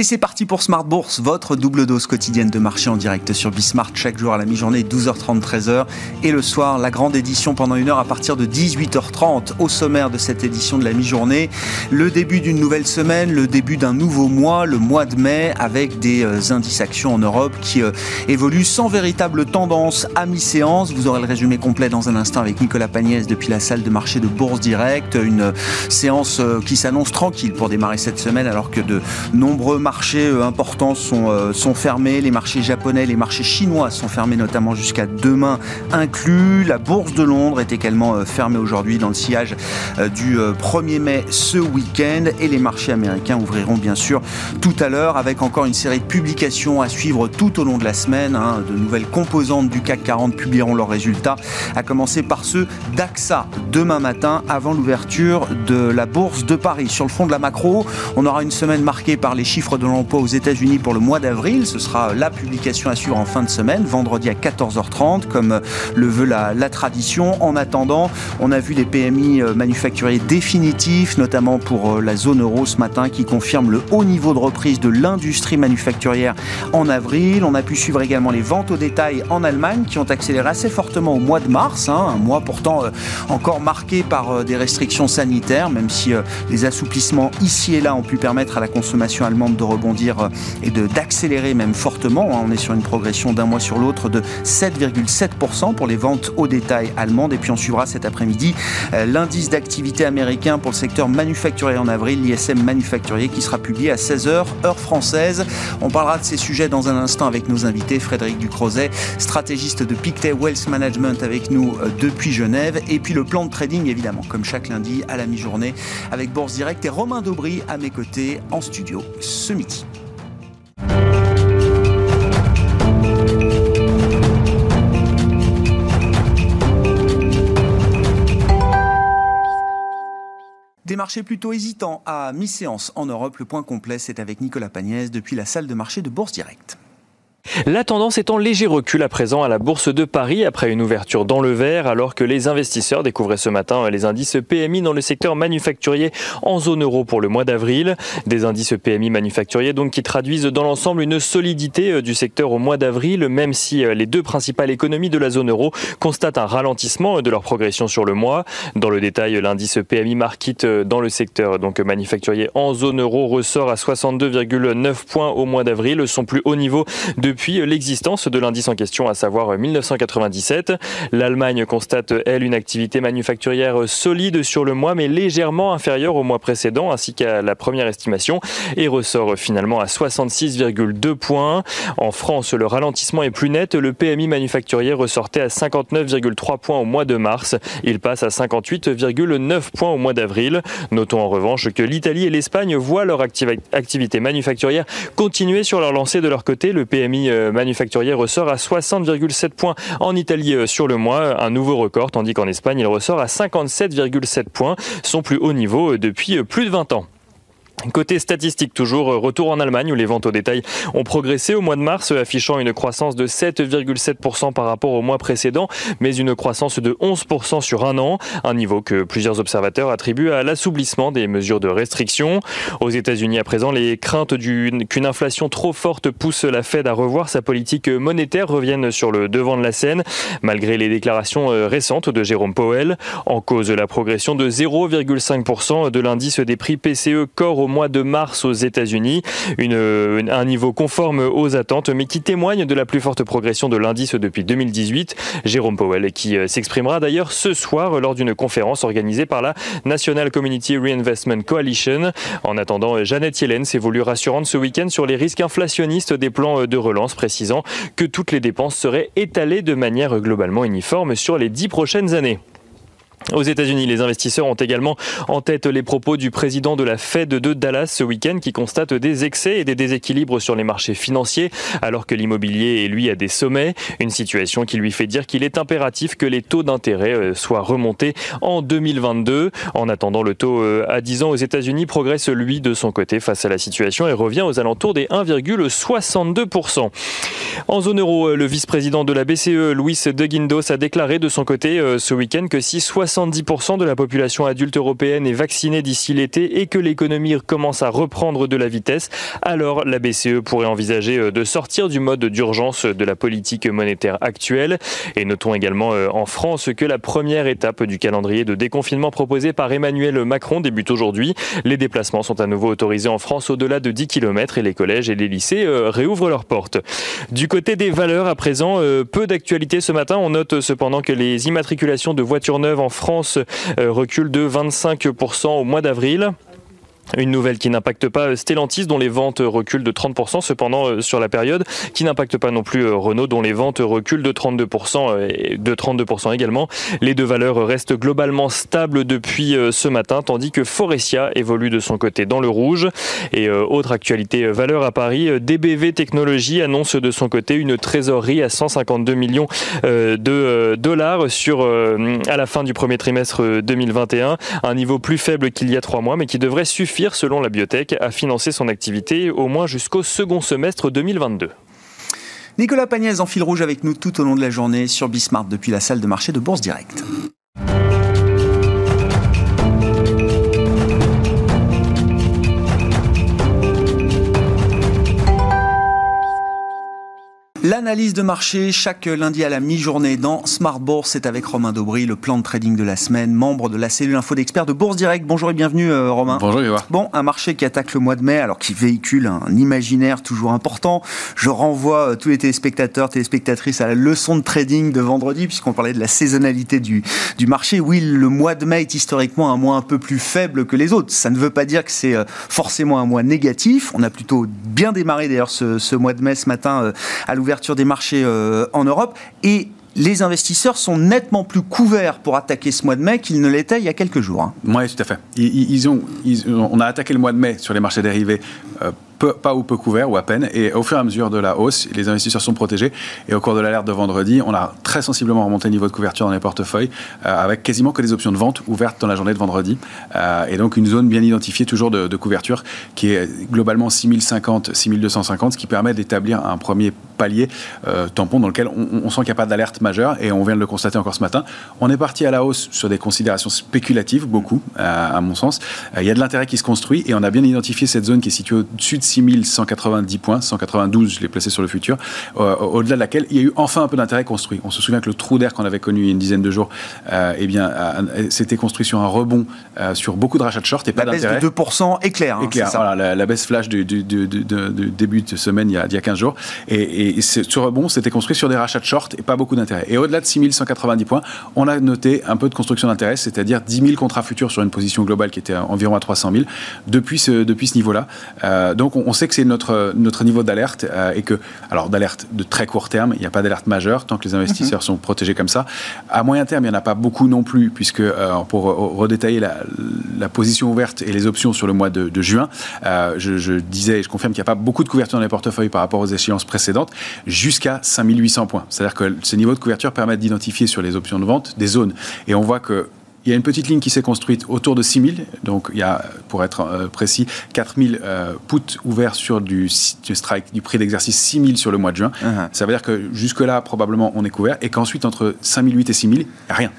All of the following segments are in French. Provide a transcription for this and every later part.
Et c'est parti pour Smart Bourse, votre double dose quotidienne de marché en direct sur Bismart chaque jour à la mi-journée 12h30 13h et le soir la grande édition pendant une heure à partir de 18h30 au sommaire de cette édition de la mi-journée. Le début d'une nouvelle semaine, le début d'un nouveau mois, le mois de mai avec des euh, indices actions en Europe qui euh, évoluent sans véritable tendance à mi-séance. Vous aurez le résumé complet dans un instant avec Nicolas Pagnès depuis la salle de marché de Bourse Direct, une euh, séance qui s'annonce tranquille pour démarrer cette semaine alors que de nombreux marchés euh, importants sont, euh, sont fermés. Les marchés japonais, les marchés chinois sont fermés notamment jusqu'à demain inclus. La bourse de Londres est également euh, fermée aujourd'hui dans le sillage du 1er mai ce week-end. Et les marchés américains ouvriront bien sûr tout à l'heure avec encore une série de publications à suivre tout au long de la semaine. Hein. De nouvelles composantes du CAC 40 publieront leurs résultats, à commencer par ceux d'AXA demain matin avant l'ouverture de la bourse de Paris. Sur le fond de la macro, on aura une semaine marquée par les chiffres de l'emploi aux États-Unis pour le mois d'avril. Ce sera la publication à suivre en fin de semaine, vendredi à 14h30, comme le veut la, tradition. En attendant, on a vu les PMI euh, manufacturiers définitifs, notamment pour euh, la zone euro ce matin, qui confirme le haut niveau de reprise de l'industrie manufacturière en avril. On a pu suivre également les ventes au détail en Allemagne, qui ont accéléré assez fortement au mois de mars, hein, un mois pourtant euh, encore marqué par des restrictions sanitaires, même si les assouplissements ici et là ont pu permettre à la consommation allemande de rebondir et d'accélérer même fortement. Hein. On est sur une progression d'un mois sur l'autre de 7,7% pour les ventes au détail allemandes. Et puis on suivra cet après-midi euh, l'indice d'activité américain pour le secteur manufacturier en avril, l'ISM manufacturier qui sera publié à 16h heure française. On parlera de ces sujets dans un instant avec nos invités. Frédéric Ducrozet, stratégiste de Pictet Wealth Management avec nous euh, depuis Genève. Et puis le plan de trading évidemment, comme chaque lundi à la mi-journée avec Bourse Direct et Romain Daubry à mes côtés en studio des marchés plutôt hésitants à mi-séance en Europe. Le point complet, c'est avec Nicolas Pagnès depuis la salle de marché de Bourse Direct. La tendance est en léger recul à présent à la Bourse de Paris après une ouverture dans le vert alors que les investisseurs découvraient ce matin les indices PMI dans le secteur manufacturier en zone euro pour le mois d'avril. Des indices PMI manufacturiers donc qui traduisent dans l'ensemble une solidité euh, du secteur au mois d'avril même si euh, les deux principales économies de la zone euro constatent un ralentissement euh, de leur progression sur le mois. Dans le détail, l'indice PMI Market dans le secteur donc manufacturier en zone euro ressort à 62,9 points au mois d'avril, son plus haut niveau de depuis l'existence de l'indice en question, à savoir 1997. L'Allemagne constate, elle, une activité manufacturière solide sur le mois, mais légèrement inférieure au mois précédent, ainsi qu'à la première estimation, et ressort finalement à 66,2 points. En France, le ralentissement est plus net. Le PMI manufacturier ressortait à 59,3 points au mois de mars. Il passe à 58,9 points au mois d'avril. Notons en revanche que l'Italie et l'Espagne voient leur activité manufacturière continuer sur leur lancée de leur côté. Le PMI manufacturier ressort à 60,7 points en Italie euh, sur le mois, un nouveau record, tandis qu'en Espagne, il ressort à 57,7 points, son plus haut niveau euh, depuis plus de 20 ans. Côté statistique toujours, euh, retour en Allemagne où les ventes au détail ont progressé au mois de mars, affichant une croissance de 7,7% par rapport au mois précédent, mais une croissance de 11% sur un an, un niveau que plusieurs observateurs attribuent à l'assouplissement des mesures de restriction. Aux États-Unis à présent, les craintes qu'une inflation trop forte pousse la Fed à revoir sa politique monétaire reviennent sur le devant de la scène, malgré les déclarations euh, récentes de Jérôme Powell. En cause, la progression de 0,5% de l'indice des prix PCE corps au mois de mars aux États-Unis. un niveau conforme aux attentes, mais qui témoigne de la plus forte progression de l'indice depuis 2018. Jérôme Powell, qui euh, s'exprimera d'ailleurs ce soir lors d'une conférence organisée par la National Community Reinvestment Coalition. En attendant, Jeannette Yellen s'est rassurante ce week-end sur les risques inflationnistes des plans de relance, précisant que toutes les dépenses seraient étalées de manière globalement uniforme sur les dix prochaines années. Aux États-Unis, les investisseurs ont également en tête les propos du président de la Fed de Dallas ce week-end qui constate des excès et des déséquilibres sur les marchés financiers alors que l'immobilier est lui à des sommets. Une situation qui lui fait dire qu'il est impératif que les taux d'intérêt euh, soient remontés en 2022. En attendant, le taux euh, à 10 ans aux États-Unis progresse lui de son côté face à la situation et revient aux alentours des 1,62%. En zone euro, euh, le vice-président de la BCE, Luis de Guindos, a déclaré de son côté ce week-end que si 70% de la population adulte européenne est vaccinée d'ici l'été et que l'économie commence à reprendre de la vitesse, alors la BCE pourrait envisager euh, de sortir du mode d'urgence de la politique monétaire actuelle. Et notons également euh, en France que la première étape du calendrier de déconfinement proposé par Emmanuel Macron débute aujourd'hui. Les déplacements sont à nouveau autorisés en France au-delà de 10 km et les collèges et les lycées euh, réouvrent leurs portes. Du côté des valeurs, à présent, peu d'actualité ce matin. On note cependant que les immatriculations de voitures neuves en France euh, recule de 25% au mois d'avril. Une nouvelle qui n'impacte pas Stellantis dont les ventes reculent de 30% cependant euh, sur la période, qui n'impacte pas non plus euh, Renault dont les ventes reculent de 32% et de 32% également. Les deux valeurs restent globalement stables depuis ce matin tandis que Forestia évolue de son côté dans le rouge. Et autre actualité valeur à Paris, DBV Technologies annonce de son côté une trésorerie à 152 millions de dollars sur à la fin du premier trimestre 2021, un niveau plus faible qu'il y a trois mois mais qui devrait suffire selon la biotech, à financer son activité au moins jusqu'au second semestre 2022. Nicolas Pagnès en fil rouge avec nous tout au long de la journée sur Bismart depuis la salle de marché de Bourse Directe. L'analyse de marché chaque lundi à la mi-journée dans Smart Bourse, c'est avec Romain Daubry, le plan de trading de la semaine, membre de la cellule info d'experts de Bourse Direct. Bonjour et bienvenue euh, Romain. Bonjour Yves. Bon, un marché qui attaque le mois de mai, alors qui véhicule un imaginaire toujours important. Je renvoie euh, tous les téléspectateurs, téléspectatrices à la leçon de trading de vendredi, puisqu'on parlait de la saisonnalité du, du marché. Oui, le mois de mai est historiquement un mois un peu plus faible que les autres. Ça ne veut pas dire que c'est euh, forcément un mois négatif. On a plutôt bien démarré d'ailleurs ce, ce mois de mai ce matin à l'ouverture des marchés euh, en Europe. Et les investisseurs sont nettement plus couverts pour attaquer ce mois de mai qu'ils ne l'étaient il y a quelques jours. Hein. Oui, tout à fait. Ils, ont, on a attaqué le mois de mai sur les marchés dérivés pas ou peu couvert, ou à peine. Et au fur et à mesure de la hausse, les investisseurs sont protégés. Et au cours de l'alerte de vendredi, on a très sensiblement remonté le niveau de couverture dans les portefeuilles, euh, avec quasiment que des options de vente ouvertes dans la journée de vendredi. Euh, et donc une zone bien identifiée toujours de, couverture, qui est globalement 6050, 6250, ce qui permet d'établir un premier palier euh, tampon dans lequel on, sent qu'il n'y a pas d'alerte majeure. Et on vient de le constater encore ce matin. On est parti à la hausse sur des considérations spéculatives, beaucoup, à mon sens. Il y a de l'intérêt qui se construit et on a bien identifié cette zone qui est située au-dessus de 6190 points, 192, je l'ai placé sur le futur, euh, au-delà de laquelle il y a eu enfin un peu d'intérêt construit. On se souvient que le trou d'air qu'on avait connu il y a une dizaine de jours, euh, eh bien, s'était construit sur un rebond euh, sur beaucoup de rachats de short et pas d'intérêt. La baisse de 2% éclair. Hein, éclair voilà, la, baisse flash du, début de semaine il y a, il y a 15 jours. Et, et ce rebond s'était construit sur des rachats de short et pas beaucoup d'intérêt. Et au-delà de 6190 points, on a noté un peu de construction d'intérêt, c'est-à-dire 10 000 contrats futurs sur une position globale qui était environ à 300 000 depuis ce, depuis ce niveau-là. donc on, on sait que c'est notre, notre niveau d'alerte euh, et que, alors d'alerte de très court terme, il n'y a pas d'alerte majeure tant que les investisseurs mhm. sont protégés comme ça. À moyen terme, il n'y en a pas beaucoup non plus, puisque euh, pour redétailler la, la, position ouverte et les options sur le mois de, juin, euh, je, disais et je confirme qu'il n'y a pas beaucoup de couverture dans les portefeuilles par rapport aux échéances précédentes, jusqu'à 5800 points. C'est-à-dire que ces niveaux de couverture permettent d'identifier sur les options de vente des zones. Et on voit que il y a une petite ligne qui s'est construite autour de 6000. Donc, il y a, pour être euh, précis, 4000 euh, puts ouverts sur du, strike, du prix d'exercice 6000 sur le mois de juin. Uh-huh. Ça veut dire que jusque-là, probablement, on est couvert. Et qu'ensuite, entre 5008 et 6000, rien.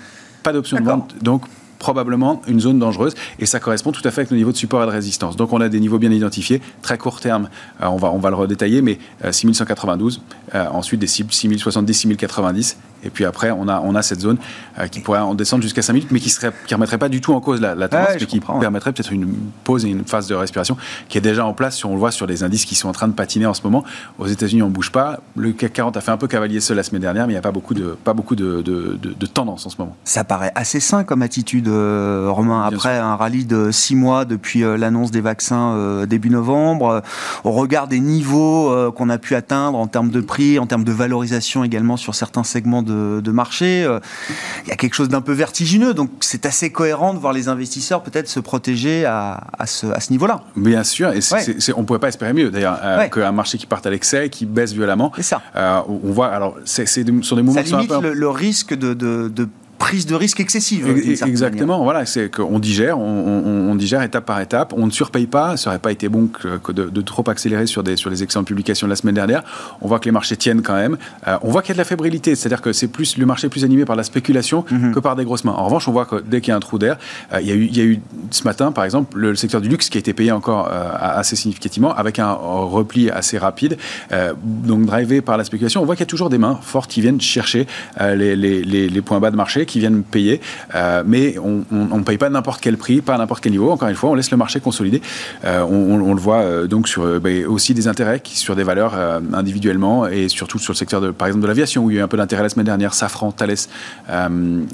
Pas d'option de vente. Donc, probablement une zone dangereuse et ça correspond tout à fait avec le niveau de support et de résistance. Donc on a des niveaux bien identifiés, très court terme, euh, on, va, on va le redétailler, mais 6192, ensuite des cibles 6070, 6090 et puis après, on a, on a cette zone euh, qui pourrait en descendre jusqu'à 5 minutes, mais qui ne qui remettrait pas du tout en cause la, la tendance, mais qui permettrait peut-être une pause et une phase de respiration qui est déjà en place, si on le voit sur les indices qui sont en train de patiner en ce moment. Aux États-Unis, on ne bouge pas. Le CAC 40 a fait un peu cavalier seul la semaine dernière, mais il n'y a pas beaucoup, de, pas beaucoup de, de, de, tendance en ce moment. Ça paraît assez sain comme attitude, euh, Romain, après un rallye de 6 mois depuis euh, l'annonce des vaccins début novembre, au regard des niveaux qu'on a pu atteindre en termes de prix, en termes de valorisation également sur certains segments de de, marché. Il y a quelque chose d'un peu vertigineux, donc c'est assez cohérent de voir les investisseurs peut-être se protéger à, ce, niveau-là. Bien sûr, et on ne pouvait pas espérer mieux d'ailleurs qu'un marché qui parte à l'excès, qui baisse violemment. C'est ça. on voit, alors, c'est sur des mouvements. Ça limite le, risque de, de prise de risque excessive. Exactement, voilà, c'est qu'on digère, on, digère étape par étape, on ne surpaye pas, ça n'aurait pas été bon que, de, trop accélérer sur, des, sur les excellentes publications de la semaine dernière. On voit que les marchés tiennent quand même. Euh, on voit qu'il y a de la fébrilité, c'est-à-dire que c'est plus le marché est plus animé par la spéculation mhm. que par des grosses mains. En revanche, on voit que dès qu'il y a un trou d'air, euh, il, y a eu, il y a eu ce matin, par exemple, le, secteur du luxe qui a été payé encore euh, assez significativement avec un repli assez rapide, donc drivé par la spéculation. On voit qu'il y a toujours des mains fortes qui viennent chercher les, les, les points bas de marché qui viennent payer, euh, mais on ne paye pas n'importe quel prix, pas n'importe quel niveau. Encore une fois, on laisse le marché consolider. Euh, on, le voit euh, donc sur bah, aussi des intérêts qui, sur des valeurs individuellement et surtout sur le secteur de, par exemple de l'aviation où il y a eu un peu d'intérêt la semaine dernière, Safran, Thales,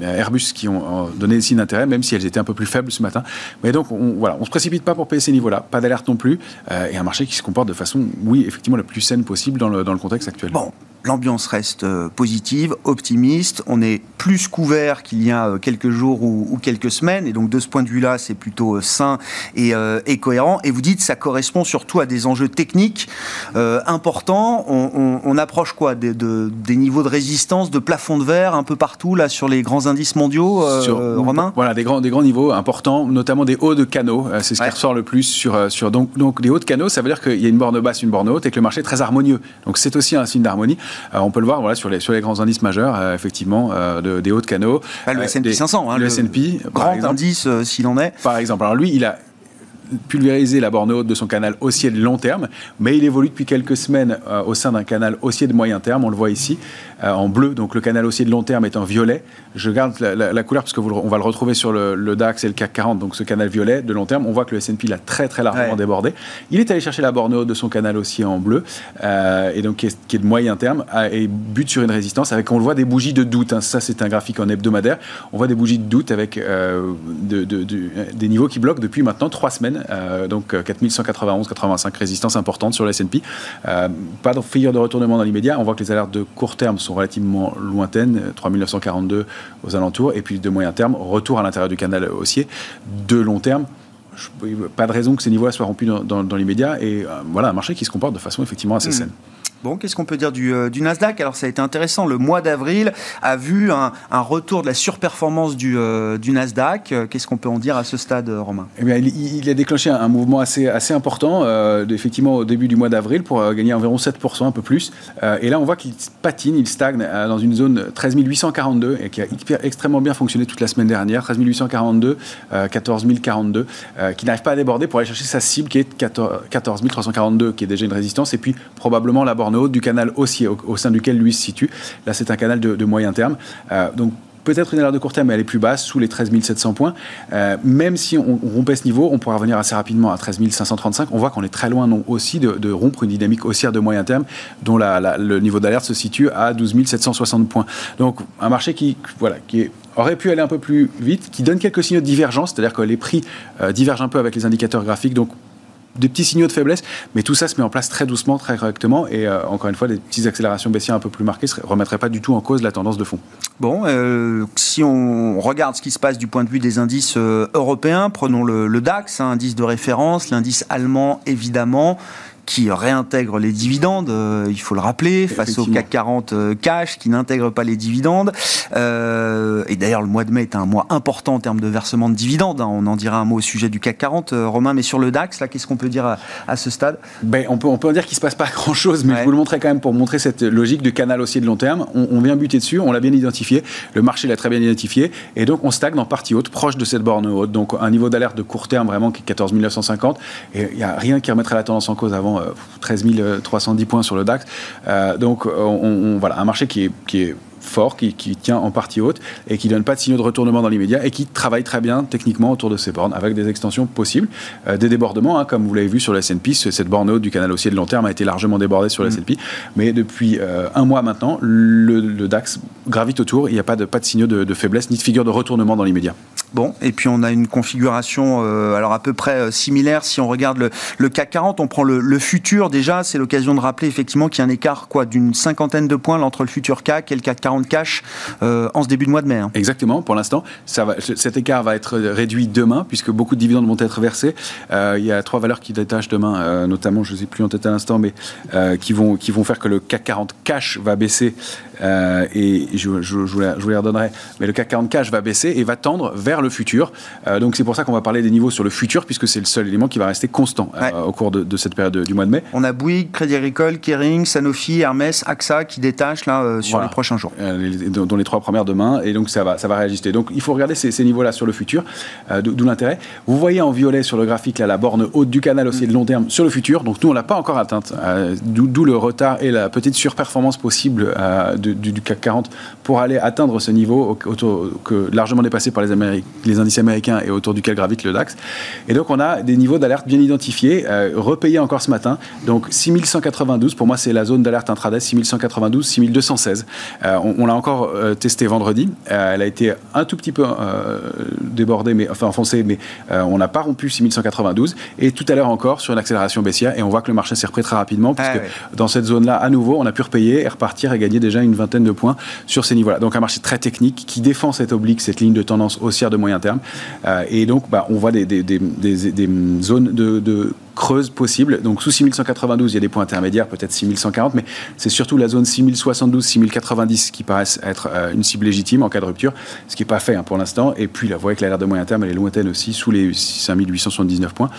Airbus qui ont donné des signes d'intérêt, même si elles étaient un peu plus faibles ce matin. Mais donc on, voilà, on se précipite pas pour payer ces niveaux-là, pas d'alerte non plus, et un marché qui se comporte de façon, oui, effectivement, la plus saine possible dans le, dans le contexte actuel. Bon, l'ambiance reste euh, positive, optimiste. On est plus couvert qu'il y a euh, quelques jours ou, quelques semaines. Et donc, de ce point de vue-là, c'est plutôt euh, sain et, cohérent. Et vous dites, ça correspond surtout à des enjeux techniques importants. On, approche quoi? Des, des niveaux de résistance, de plafond de verre un peu partout, là, sur les grands indices mondiaux, Romain? Voilà, des grands, des grands niveaux importants, notamment des hauts de canaux. c'est ce qui ressort le plus sur. sur donc, donc, des hauts de canaux, ça veut dire qu'il y a une borne basse, une borne haute et que le marché est très harmonieux. Donc, c'est aussi un signe d'harmonie. Euh, on peut le voir voilà, sur, les, sur les grands indices majeurs, euh, effectivement, euh, de, des hauts de canaux. le S&P 500, hein, le, S&P, grand indice s'il en est. Par exemple. Alors lui, il a pulvériser la borne haute de son canal haussier de long terme, mais il évolue depuis quelques semaines euh, au sein d'un canal haussier de moyen terme, on le voit ici, en bleu, donc le canal haussier de long terme est en violet. Je garde la, couleur parce que on va le retrouver sur le, DAX et le CAC 40, donc ce canal violet de long terme, on voit que le S&P l'a très très largement débordé. Il est allé chercher la borne haute de son canal haussier en bleu, euh, et donc qui est, de moyen terme, et bute sur une résistance avec, on le voit, des bougies de doute. Hein. Ça, c'est un graphique en hebdomadaire. On voit des bougies de doute avec des niveaux qui bloquent depuis maintenant trois semaines. donc 4191, 85 résistances importantes sur le S&P. Euh, pas de figure de retournement dans l'immédiat. On voit que les alertes de court terme sont relativement lointaines, 3942 aux alentours, et puis de moyen terme, retour à l'intérieur du canal haussier. De long terme, pas de raison que ces niveaux-là soient rompus dans, l'immédiat. Et euh, voilà, un marché qui se comporte de façon effectivement assez hmm. saine. Bon, qu'est-ce qu'on peut dire du, euh, du, Nasdaq? Alors, ça a été intéressant. Le mois d'avril a vu un, un, retour de la surperformance du, euh, du Nasdaq. Euh, qu'est-ce qu'on peut en dire à ce stade, Romain? Eh bien, il, a déclenché un, mouvement assez, assez important, effectivement, au début du mois d'avril, pour gagner environ 7%, un peu plus. et là, on voit qu'il patine, il stagne dans une zone 13 842 et qui a extrêmement bien fonctionné toute la semaine dernière. 13 842, 14 042, qui n'arrive pas à déborder pour aller chercher sa cible qui est 14, 342, qui est déjà une résistance, et puis probablement la du canal haussier au, sein duquel lui se situe. Là, c'est un canal de, moyen terme. Euh, donc, peut-être une alerte de court terme, mais elle est plus basse, sous les 13 700 points. Euh, même si on, rompait ce niveau, on pourrait revenir assez rapidement à 13 535. On voit qu'on est très loin non, aussi de, rompre une dynamique haussière de moyen terme, dont le niveau d'alerte se situe à 12 760 points. Donc un marché qui, voilà, qui aurait pu aller un peu plus vite, qui donne quelques signaux de divergence, c'est-à-dire que les prix euh, divergent un peu avec les indicateurs graphiques, donc des petits signaux de faiblesse, mais tout ça se met en place très doucement, très correctement, et euh, encore une fois, des petites accélérations baissières un peu plus marquées ne remettraient pas du tout en cause la tendance de fond. Bon, euh, si on regarde ce qui se passe du point de vue des indices euh, européens, prenons le, DAX, hein, indice de référence, l'indice allemand évidemment, qui réintègre les dividendes, euh, il faut le rappeler, face au CAC 40 euh, cash qui n'intègre pas les dividendes. Euh, et d'ailleurs, le mois de mai est un mois important en termes de versement de dividendes. Hein. On en dira un mot au sujet du CAC 40, Romain, mais sur le DAX, là, qu'est-ce qu'on peut dire à, ce stade? Ben, on, peut, on peut en dire qu'il ne se passe pas grand-chose, mais je vous le montrer quand même pour montrer cette logique de canal haussier de long terme. On, vient buter dessus, on l'a bien identifié, le marché l'a très bien identifié, et donc on stagne en partie haute, proche de cette borne haute. Donc un niveau d'alerte de court terme vraiment qui est 14 950, et il n'y a rien qui remettrait la tendance en cause avant 13 euh, 310 points sur le DAX. Euh, donc, on, voilà, un marché qui est, qui est fort, qui, tient en partie haute et qui donne pas de signaux de retournement dans l'immédiat et qui travaille très bien techniquement autour de ces bornes avec des extensions possibles, euh, des débordements, hein, comme vous l'avez vu sur le S&P, cette borne haute du canal haussier de long terme a été largement débordée sur le mm. S&P, mais depuis un mois maintenant, le, DAX gravite autour, il n'y a pas de, pas de signaux de, de faiblesse ni de figure de retournement dans l'immédiat. Bon, et puis on a une configuration euh, alors à peu près euh, similaire si on regarde le, CAC 40, on prend le, futur déjà, c'est l'occasion de rappeler effectivement qu'il y a un écart quoi d'une cinquantaine de points entre le futur CAC et le CAC 40 cash euh, en ce début de mois de mai. hein. Exactement, pour l'instant, cet écart va être réduit demain, puisque beaucoup de dividendes vont être versés. Il y a trois valeurs qui détachent demain, notamment, je ne sais plus en tête à l'instant, mais qui, vont, qui vont faire que le CAC 40 cash va baisser, euh, et je, je- je vous la- je vous les redonnerai, mais le CAC 40 cash va baisser et va tendre vers le futur. Euh, donc c'est pour ça qu'on va parler des niveaux sur le futur, puisque c'est le seul élément qui va rester constant euh, au cours de, de cette période de- du mois de mai. On a Bouygues, Crédit Agricole, Kering, Sanofi, Hermès, AXA qui détachent là sur Voilà. les prochains jours. Les- dont dont les trois premières demain, et donc ça va, ça va réajuster. Donc il faut regarder ces, ces niveaux-là sur le futur, d'où l'intérêt. Vous voyez en violet sur le graphique là, la borne haute du canal aussi de long terme sur le futur, donc nous on l'a pas encore atteinte, d'où le retard et la petite surperformance possible de- du, du CAC 40 pour aller atteindre ce niveau au- autour, que, largement dépassé par les, les indices américains et autour duquel gravite le DAX. Et donc on a des niveaux d'alerte bien identifiés, euh, repayés encore ce matin. Donc 6192, pour moi c'est la zone d'alerte intraday, 6192, 6216. Euh, on on l'a encore euh, testé vendredi. Euh, elle a été un tout petit peu euh, débordée, mais enfin enfoncée, mais euh, on n'a pas rompu 6192. Et tout à l'heure encore sur une accélération baissière, et on voit que le marché s'est repris très rapidement, puisque Ah dans cette zone-là, à nouveau, on a pu repayer et repartir et gagner déjà une vingtaine de points sur ces niveaux-là. Donc un marché très technique qui défend cette oblique, cette ligne de tendance haussière de moyen terme. Euh, et donc, bah, on voit des, zones de, de creuses possibles. Donc sous 6192, il y a des points intermédiaires, peut-être 6140, mais c'est surtout la zone 6072, 6090 qui paraissent être euh, une cible légitime en cas de rupture, ce qui n'est pas fait hein, pour l'instant. Et puis, voyez que l'alerte de moyen terme, elle est lointaine aussi, sous les 5879 points.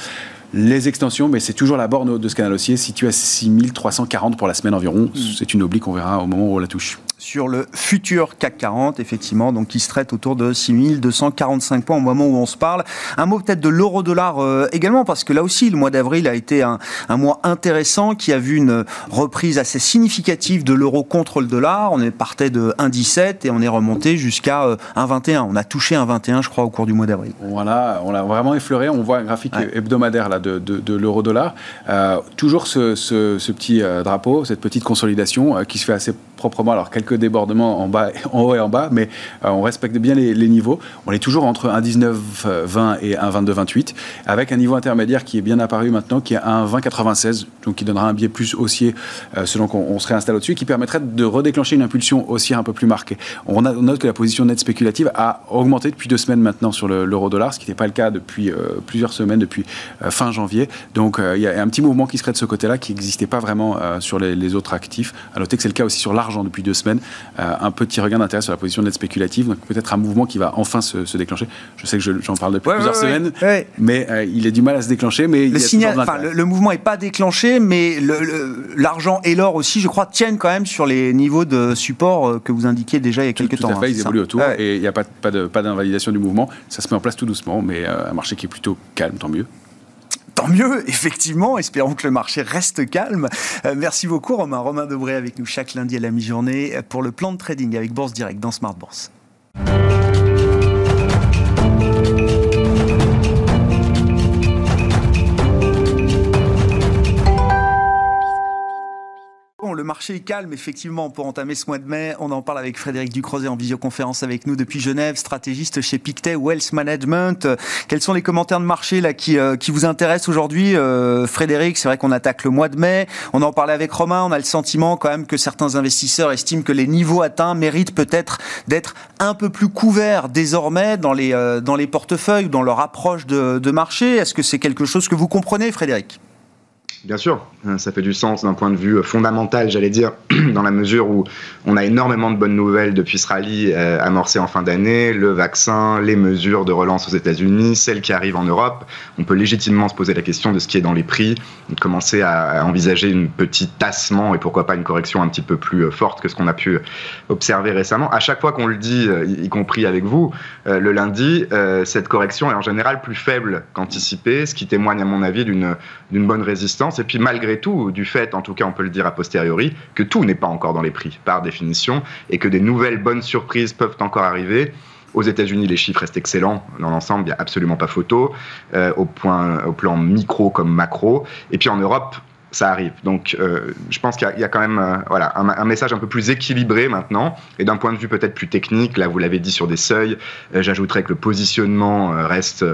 Les extensions, mais c'est toujours la borne haute de ce canal haussier, située à 6340 pour la semaine environ. C'est une oblique, on verra au moment où on la touche. Sur le futur CAC 40, effectivement, donc qui se traite autour de 6245 points au moment où on se parle. Un mot peut-être de l'euro-dollar euh, également, parce que là aussi, le mois d'avril a été un, un mois intéressant qui a vu une reprise assez significative de l'euro contre le dollar. On est partait de 1,17 et on est remonté jusqu'à euh, 1,21. On a touché 1,21, je crois, au cours du mois d'avril. Voilà, on l'a vraiment effleuré. On voit un graphique Ouais. hebdomadaire là, de, de- de l'euro-dollar. Euh, toujours ce, ce- ce petit euh, drapeau, cette petite consolidation qui se fait assez proprement. Alors, quelques débordements en, bas, en haut et en bas, mais euh, on respecte bien les, niveaux. On est toujours entre 1,1920 et 1,2228, avec un niveau intermédiaire qui est bien apparu maintenant, qui est 1,2096, donc qui donnera un biais plus haussier euh, selon qu'on on se réinstalle au-dessus, qui permettrait de redéclencher une impulsion haussière un peu plus marquée. On, note que la position nette spéculative a augmenté depuis deux semaines maintenant sur le- l'euro-dollar, ce qui n'était pas le cas depuis euh, plusieurs semaines, depuis euh, fin janvier. Donc euh, il y a un petit mouvement qui serait de ce côté-là qui n'existait pas vraiment euh, sur les, les autres actifs. À noter que c'est le cas aussi sur l'argent depuis deux semaines. Euh, un petit regain d'intérêt sur la position nette spéculative, donc peut-être un mouvement qui va enfin se, se déclencher. Je sais que je- j'en parle depuis Ouais, plusieurs ouais, semaines, Ouais. mais euh, il est du mal à se déclencher. Mais il y Le, a signal, de le, le mouvement n'est pas déclenché, mais l'argent et l'or aussi, je crois, tiennent quand même sur les niveaux de support euh, que vous indiquiez déjà il y a quelques tout temps. à fait, hein, ils évoluent autour Ouais. et il n'y a pas, pas de- pas d'invalidation du mouvement. Ça se met en place tout doucement, mais euh, un marché qui est plutôt calme, tant mieux. Tant mieux, effectivement. Espérons que le marché reste calme. Euh, merci beaucoup, Romain. Romain Debré avec nous chaque lundi à la mi-journée pour le plan de trading avec Bourse Direct dans Smart Bourse. Le marché est calme, effectivement, pour entamer ce mois de mai. On en parle avec Frédéric Ducrozet en visioconférence avec nous depuis Genève, stratégiste chez Pictet Wealth Management. Quels sont les commentaires de marché là, qui, euh, vous intéressent aujourd'hui Euh, Frédéric, c'est vrai qu'on attaque le mois de mai. On en parlait avec Romain. On a le sentiment quand même que certains investisseurs estiment que les niveaux atteints méritent peut-être d'être un peu plus couverts désormais dans les, euh, dans les portefeuilles dans leur approche de, marché. Est-ce que c'est quelque chose que vous comprenez, Frédéric? Bien sûr, ça fait du sens d'un point de vue euh, fondamental, j'allais dire, dans la mesure où on a énormément de bonnes nouvelles depuis ce rallye euh, amorcé en fin d'année, le vaccin, les mesures de relance aux États-Unis, celles qui arrivent en Europe. On peut légitimement se poser la question de ce qui est dans les prix, de commencer à envisager une petite tassement et pourquoi pas une correction un petit peu plus euh, forte que ce qu'on a pu observer récemment. À chaque fois qu'on le dit, y compris avec vous, le lundi, cette correction est en général plus faible qu'anticipée, ce qui témoigne à mon avis d'une bonne résistance. Et puis malgré tout, du fait, en tout cas on peut le dire a posteriori, que tout n'est pas encore dans les prix, par définition, et que des nouvelles bonnes surprises peuvent encore arriver. Aux États-Unis, les chiffres restent excellents dans l'ensemble, il n'y a absolument pas photo, euh, au, point, au plan micro comme macro. Et puis en Europe, ça arrive. Donc, euh, je pense qu'il y, a quand même euh, voilà, un, message un peu plus équilibré maintenant, et d'un point de vue peut-être plus technique, là vous l'avez dit sur des seuils, j'ajouterais que le positionnement reste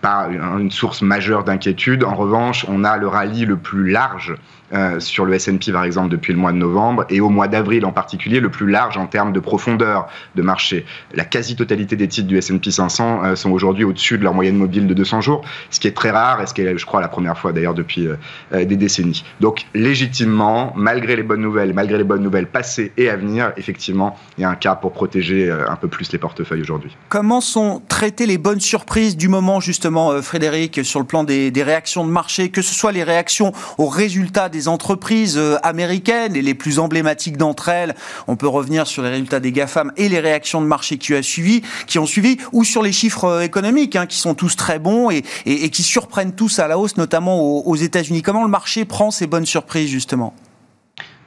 pas une source majeure d'inquiétude. En revanche, on a le rallye le plus large euh, sur le S&P par exemple depuis le mois de novembre et au mois d'avril en particulier le plus large en termes de profondeur de marché. La quasi-totalité des titres du S&P 500 euh, sont aujourd'hui au-dessus de leur moyenne mobile de 200 jours, ce qui est très rare et ce qui est je crois la première fois d'ailleurs depuis euh, des décennies. Donc légitimement, malgré les bonnes nouvelles, malgré les bonnes nouvelles passées et à venir, effectivement, il y a un cas pour protéger un peu plus les portefeuilles aujourd'hui. Comment sont traitées les bonnes surprises du moment justement Frédéric sur le plan des, réactions de marché, que ce soit les réactions aux résultats des entreprises euh, américaines et les plus emblématiques d'entre elles. On peut revenir sur les résultats des GAFAM et les réactions de marché qui, suivi, qui ont suivi, ou sur les chiffres euh, économiques, hein, qui sont tous très bons et, et, qui surprennent tous à la hausse, notamment aux, aux États-Unis. Comment le marché prend ces bonnes surprises, justement?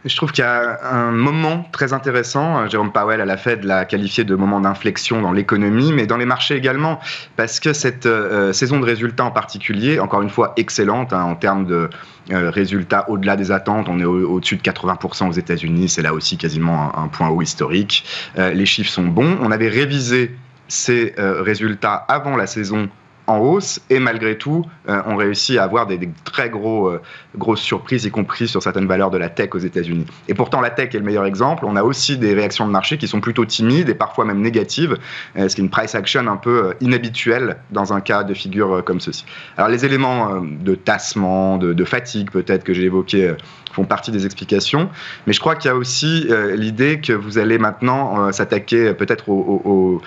Je trouve qu'il y a un moment très intéressant. Jérôme Powell à la Fed l'a qualifié de moment d'inflexion dans l'économie, mais dans les marchés également, parce que cette euh, saison de résultats en particulier, encore une fois excellente hein, en termes de euh, résultats au-delà des attentes, on est au-dessus de 80% aux États-Unis, c'est là aussi quasiment un, point haut historique. Euh, les chiffres sont bons. On avait révisé ces résultats avant la saison en hausse et malgré tout, euh, on réussit à avoir des, très gros, euh, grosses surprises, y compris sur certaines valeurs de la tech aux États-Unis. Et pourtant, la tech est le meilleur exemple. On a aussi des réactions de marché qui sont plutôt timides et parfois même négatives, euh, ce une price action un peu inhabituelle dans un cas de figure comme ceci. Alors, les éléments de tassement, de, fatigue peut-être que j'ai évoqués font partie des explications. Mais je crois qu'il y a aussi l'idée que vous allez maintenant s'attaquer peut-être aux,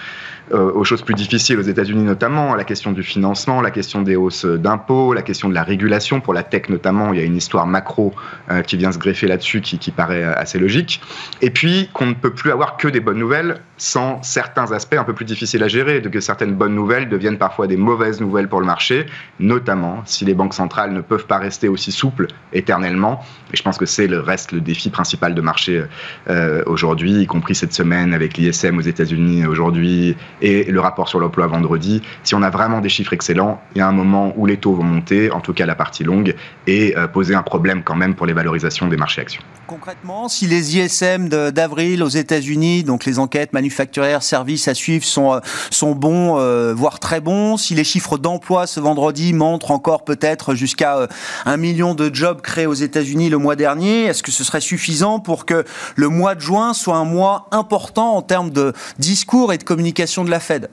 euh, aux choses plus difficiles aux États-Unis notamment, la question du financement, la question des hausses d'impôts, la question de la régulation pour la tech notamment. Il y a une histoire macro euh, qui vient se greffer là-dessus qui, paraît assez logique. Et puis qu'on ne peut plus avoir que des bonnes nouvelles sans certains aspects un peu plus difficiles à gérer, de que certaines bonnes nouvelles deviennent parfois des mauvaises nouvelles pour le marché, notamment si les banques centrales ne peuvent pas rester aussi souples éternellement. Et je pense que c'est le reste le défi principal de marché euh, aujourd'hui, y compris cette semaine avec l'ISM aux États-Unis aujourd'hui et le rapport sur l'emploi vendredi. Si on a vraiment des chiffres excellents, il y a un moment où les taux vont monter, en tout cas la partie longue, et euh, poser un problème quand même pour les valorisations des marchés actions. Concrètement, si les ISM d'avril aux États-Unis, donc les enquêtes manufacturières, services à suivre sont, euh, sont bons, euh, voire très bons, si les chiffres d'emploi ce vendredi montrent encore peut-être jusqu'à un million de jobs créés aux États-Unis le mois dernier, est-ce que ce serait suffisant pour que le mois de juin soit un mois important en termes de discours et de communication de la Fed?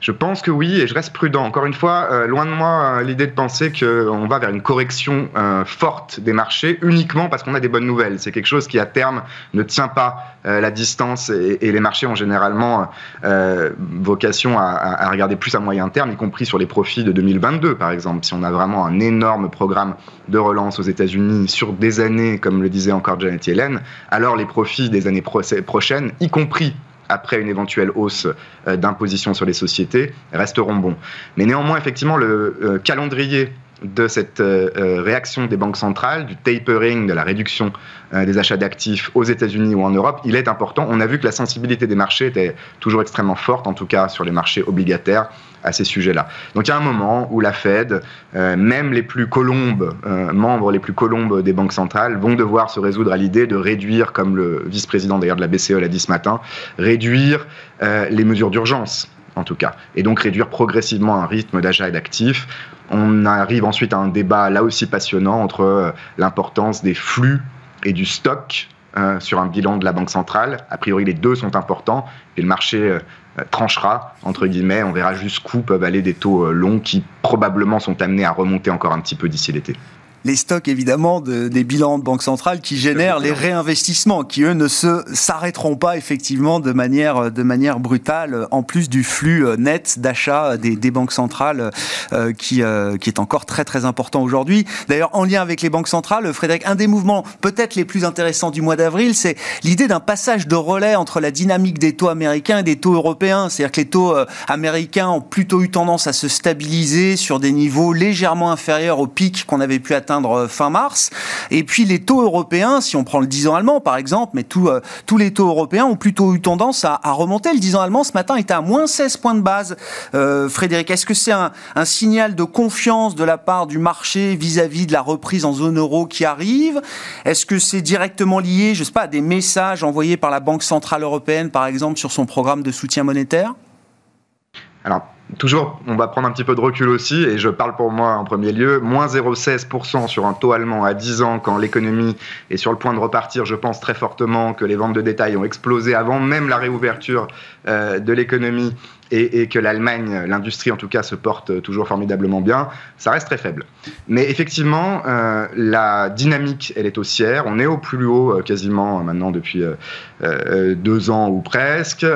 Je pense que oui, et je reste prudent. Encore une fois, euh, loin de moi euh, l'idée de penser qu'on va vers une correction euh, forte des marchés uniquement parce qu'on a des bonnes nouvelles. C'est quelque chose qui, à terme, ne tient pas la distance et, les marchés ont généralement vocation à, à, regarder plus à moyen terme, y compris sur les profits de 2022, par exemple. Si on a vraiment un énorme programme de relance aux États-Unis sur des années, comme le disait encore Janet Yellen, alors les profits des années prochaines, y compris après une éventuelle hausse euh, d'imposition sur les sociétés resteront bons. Mais néanmoins, effectivement, le euh, calendrier de cette euh, réaction des banques centrales, du tapering, de la réduction des achats d'actifs aux États-Unis ou en Europe, il est important. On a vu que la sensibilité des marchés était toujours extrêmement forte, en tout cas sur les marchés obligataires à ces sujets-là. Donc il y a un moment où la Fed, euh, même les plus colombes, euh, membres les plus colombes des banques centrales, vont devoir se résoudre à l'idée de réduire, comme le vice-président d'ailleurs de la BCE l'a dit ce matin, réduire euh, les mesures d'urgence en tout cas, et donc réduire progressivement un rythme d'achat d'actifs. On arrive ensuite à un débat là aussi passionnant entre l'importance des flux et du stock sur un bilan de la Banque centrale. A priori, les deux sont importants, et le marché euh, tranchera, entre guillemets. On verra jusqu'où peuvent aller des taux euh, longs qui probablement sont amenés à remonter encore un petit peu d'ici l'été les stocks évidemment des bilans de banque centrale qui génèrent les réinvestissements, qui eux ne se s'arrêteront pas effectivement de manière de manière brutale, en plus du flux euh, net d'achat des, banques centrales euh, qui euh, qui est encore très très important aujourd'hui. D'ailleurs, en lien avec les banques centrales, Frédéric, un des mouvements peut-être les plus intéressants du mois d'avril, c'est l'idée d'un passage de relais entre la dynamique des taux américains et des taux européens. C'est-à-dire que les taux américains ont plutôt eu tendance à se stabiliser sur des niveaux légèrement inférieurs au pic qu'on avait pu atteindre atteindre fin mars. Et puis les taux européens, si on prend le 10 ans allemand par exemple, mais tous les taux européens ont plutôt eu tendance à, remonter. Le 10 ans allemand ce matin était à moins 16 points de base. Frédéric, est-ce que c'est un, signal de confiance de la part du marché vis-à-vis de la reprise en zone euro qui arrive? Est-ce que c'est directement lié, je sais pas, à des messages envoyés par la Banque centrale européenne, par exemple, sur son programme de soutien monétaire? Alors, toujours, on va prendre un petit peu de recul aussi, et je parle pour moi en premier lieu, moins 0,16% sur un taux allemand à 10 ans quand l'économie est sur le point de repartir, je pense très fortement que les ventes de détail ont explosé avant même la réouverture euh, de l'économie et, que l'Allemagne, l'industrie en tout cas, se porte toujours formidablement bien, ça reste très faible. Mais effectivement, euh, la dynamique, elle est haussière. On est au plus haut euh, quasiment maintenant depuis deux ans ou presque.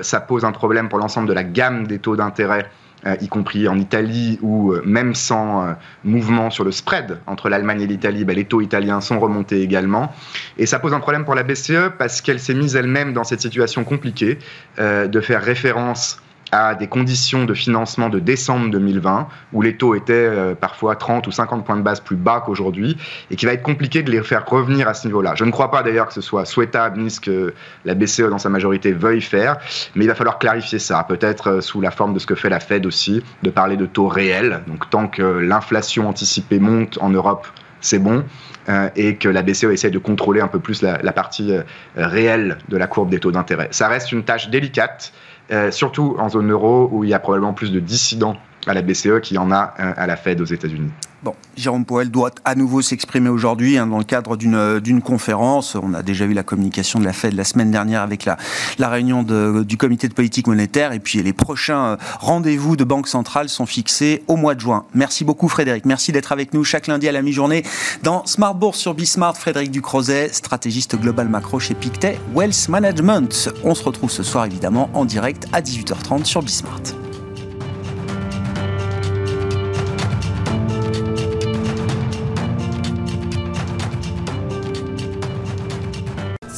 ça pose un problème pour l'ensemble de la gamme des taux d'intérêt euh, y compris en Italie, où euh, même sans euh, mouvement sur le spread entre l'Allemagne et l'Italie, bah, les taux italiens sont remontés également. Et ça pose un problème pour la BCE parce qu'elle s'est mise elle-même dans cette situation compliquée de faire référence à des conditions de financement de décembre 2020, où les taux étaient euh, parfois 30 ou 50 points de base plus bas qu'aujourd'hui, et qu'il va être compliqué de les faire revenir à ce niveau-là. Je ne crois pas d'ailleurs que ce soit souhaitable, ni ce que la BCE dans sa majorité veuille faire, mais il va falloir clarifier ça, peut-être euh, sous la forme de ce que fait la Fed aussi, de parler de taux réels. Donc tant que l'inflation anticipée monte en Europe, c'est bon, euh, et que la BCE essaie de contrôler un peu plus la, la partie réelle de la courbe des taux d'intérêt. Ça reste une tâche délicate. Euh, surtout en zone euro où il y a probablement plus de dissidents à la BCE qu'il y en a euh, à la Fed aux États-Unis. Bon, Jérôme Powell doit à nouveau s'exprimer aujourd'hui hein, dans le cadre euh, d'une conférence. On a déjà eu la communication de la Fed la semaine dernière avec la, la réunion du comité de politique monétaire et puis les prochains rendez-vous de Banque centrale sont fixés au mois de juin. Merci beaucoup Frédéric, merci d'être avec nous chaque lundi à la mi-journée dans Smart Bourse sur Bismart. Frédéric Ducrozet, stratégiste global macro chez Pictet Wealth Management. On se retrouve ce soir évidemment en direct à 18h30 sur Bismart.